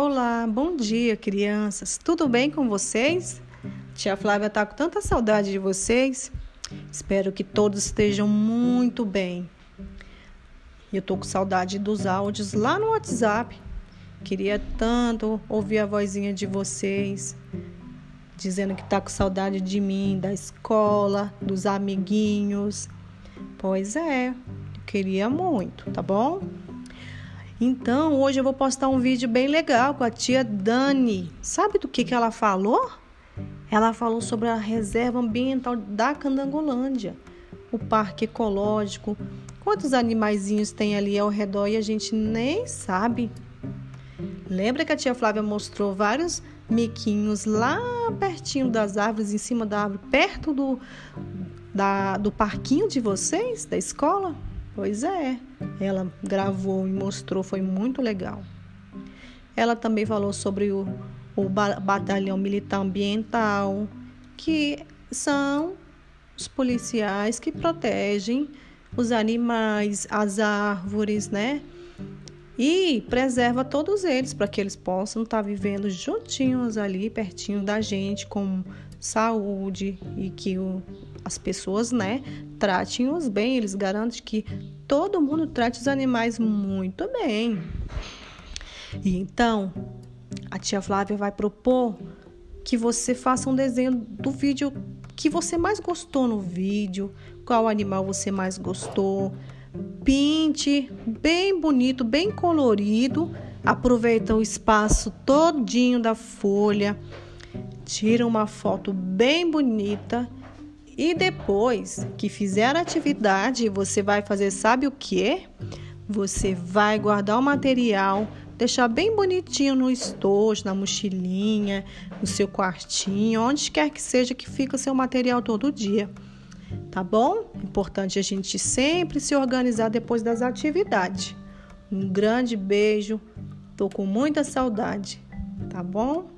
Olá, bom dia, crianças. Tudo bem com vocês? Tia Flávia tá com tanta saudade de vocês. Espero que todos estejam muito bem. Eu tô com saudade dos áudios lá no WhatsApp. Queria tanto ouvir a vozinha de vocês dizendo que tá com saudade de mim, da escola, dos amiguinhos. Pois é, eu queria muito, tá bom? Então, hoje eu vou postar um vídeo bem legal com a tia Dani. Sabe do que, que ela falou? Ela falou sobre a reserva ambiental da Candangolândia, o parque ecológico. Quantos animaizinhos tem ali ao redor e a gente nem sabe. Lembra que a tia Flávia mostrou vários miquinhos lá pertinho das árvores, em cima da árvore, perto do, da, do parquinho de vocês, da escola? Pois é, ela gravou e mostrou, foi muito legal. Ela também falou sobre o, o Batalhão Militar Ambiental, que são os policiais que protegem os animais, as árvores, né? E preserva todos eles para que eles possam estar tá vivendo juntinhos ali, pertinho da gente, com saúde e que o, as pessoas, né, tratem-os bem. Eles garantem que todo mundo trate os animais muito bem. E então, a tia Flávia vai propor que você faça um desenho do vídeo que você mais gostou no vídeo, qual animal você mais gostou. Pinte bem bonito, bem colorido. Aproveita o espaço todinho da folha. Tira uma foto bem bonita e depois que fizer a atividade, você vai fazer, sabe o que? Você vai guardar o material, deixar bem bonitinho no estojo, na mochilinha, no seu quartinho, onde quer que seja que fica o seu material todo dia. Tá bom? Importante a gente sempre se organizar depois das atividades. Um grande beijo. Tô com muita saudade. Tá bom?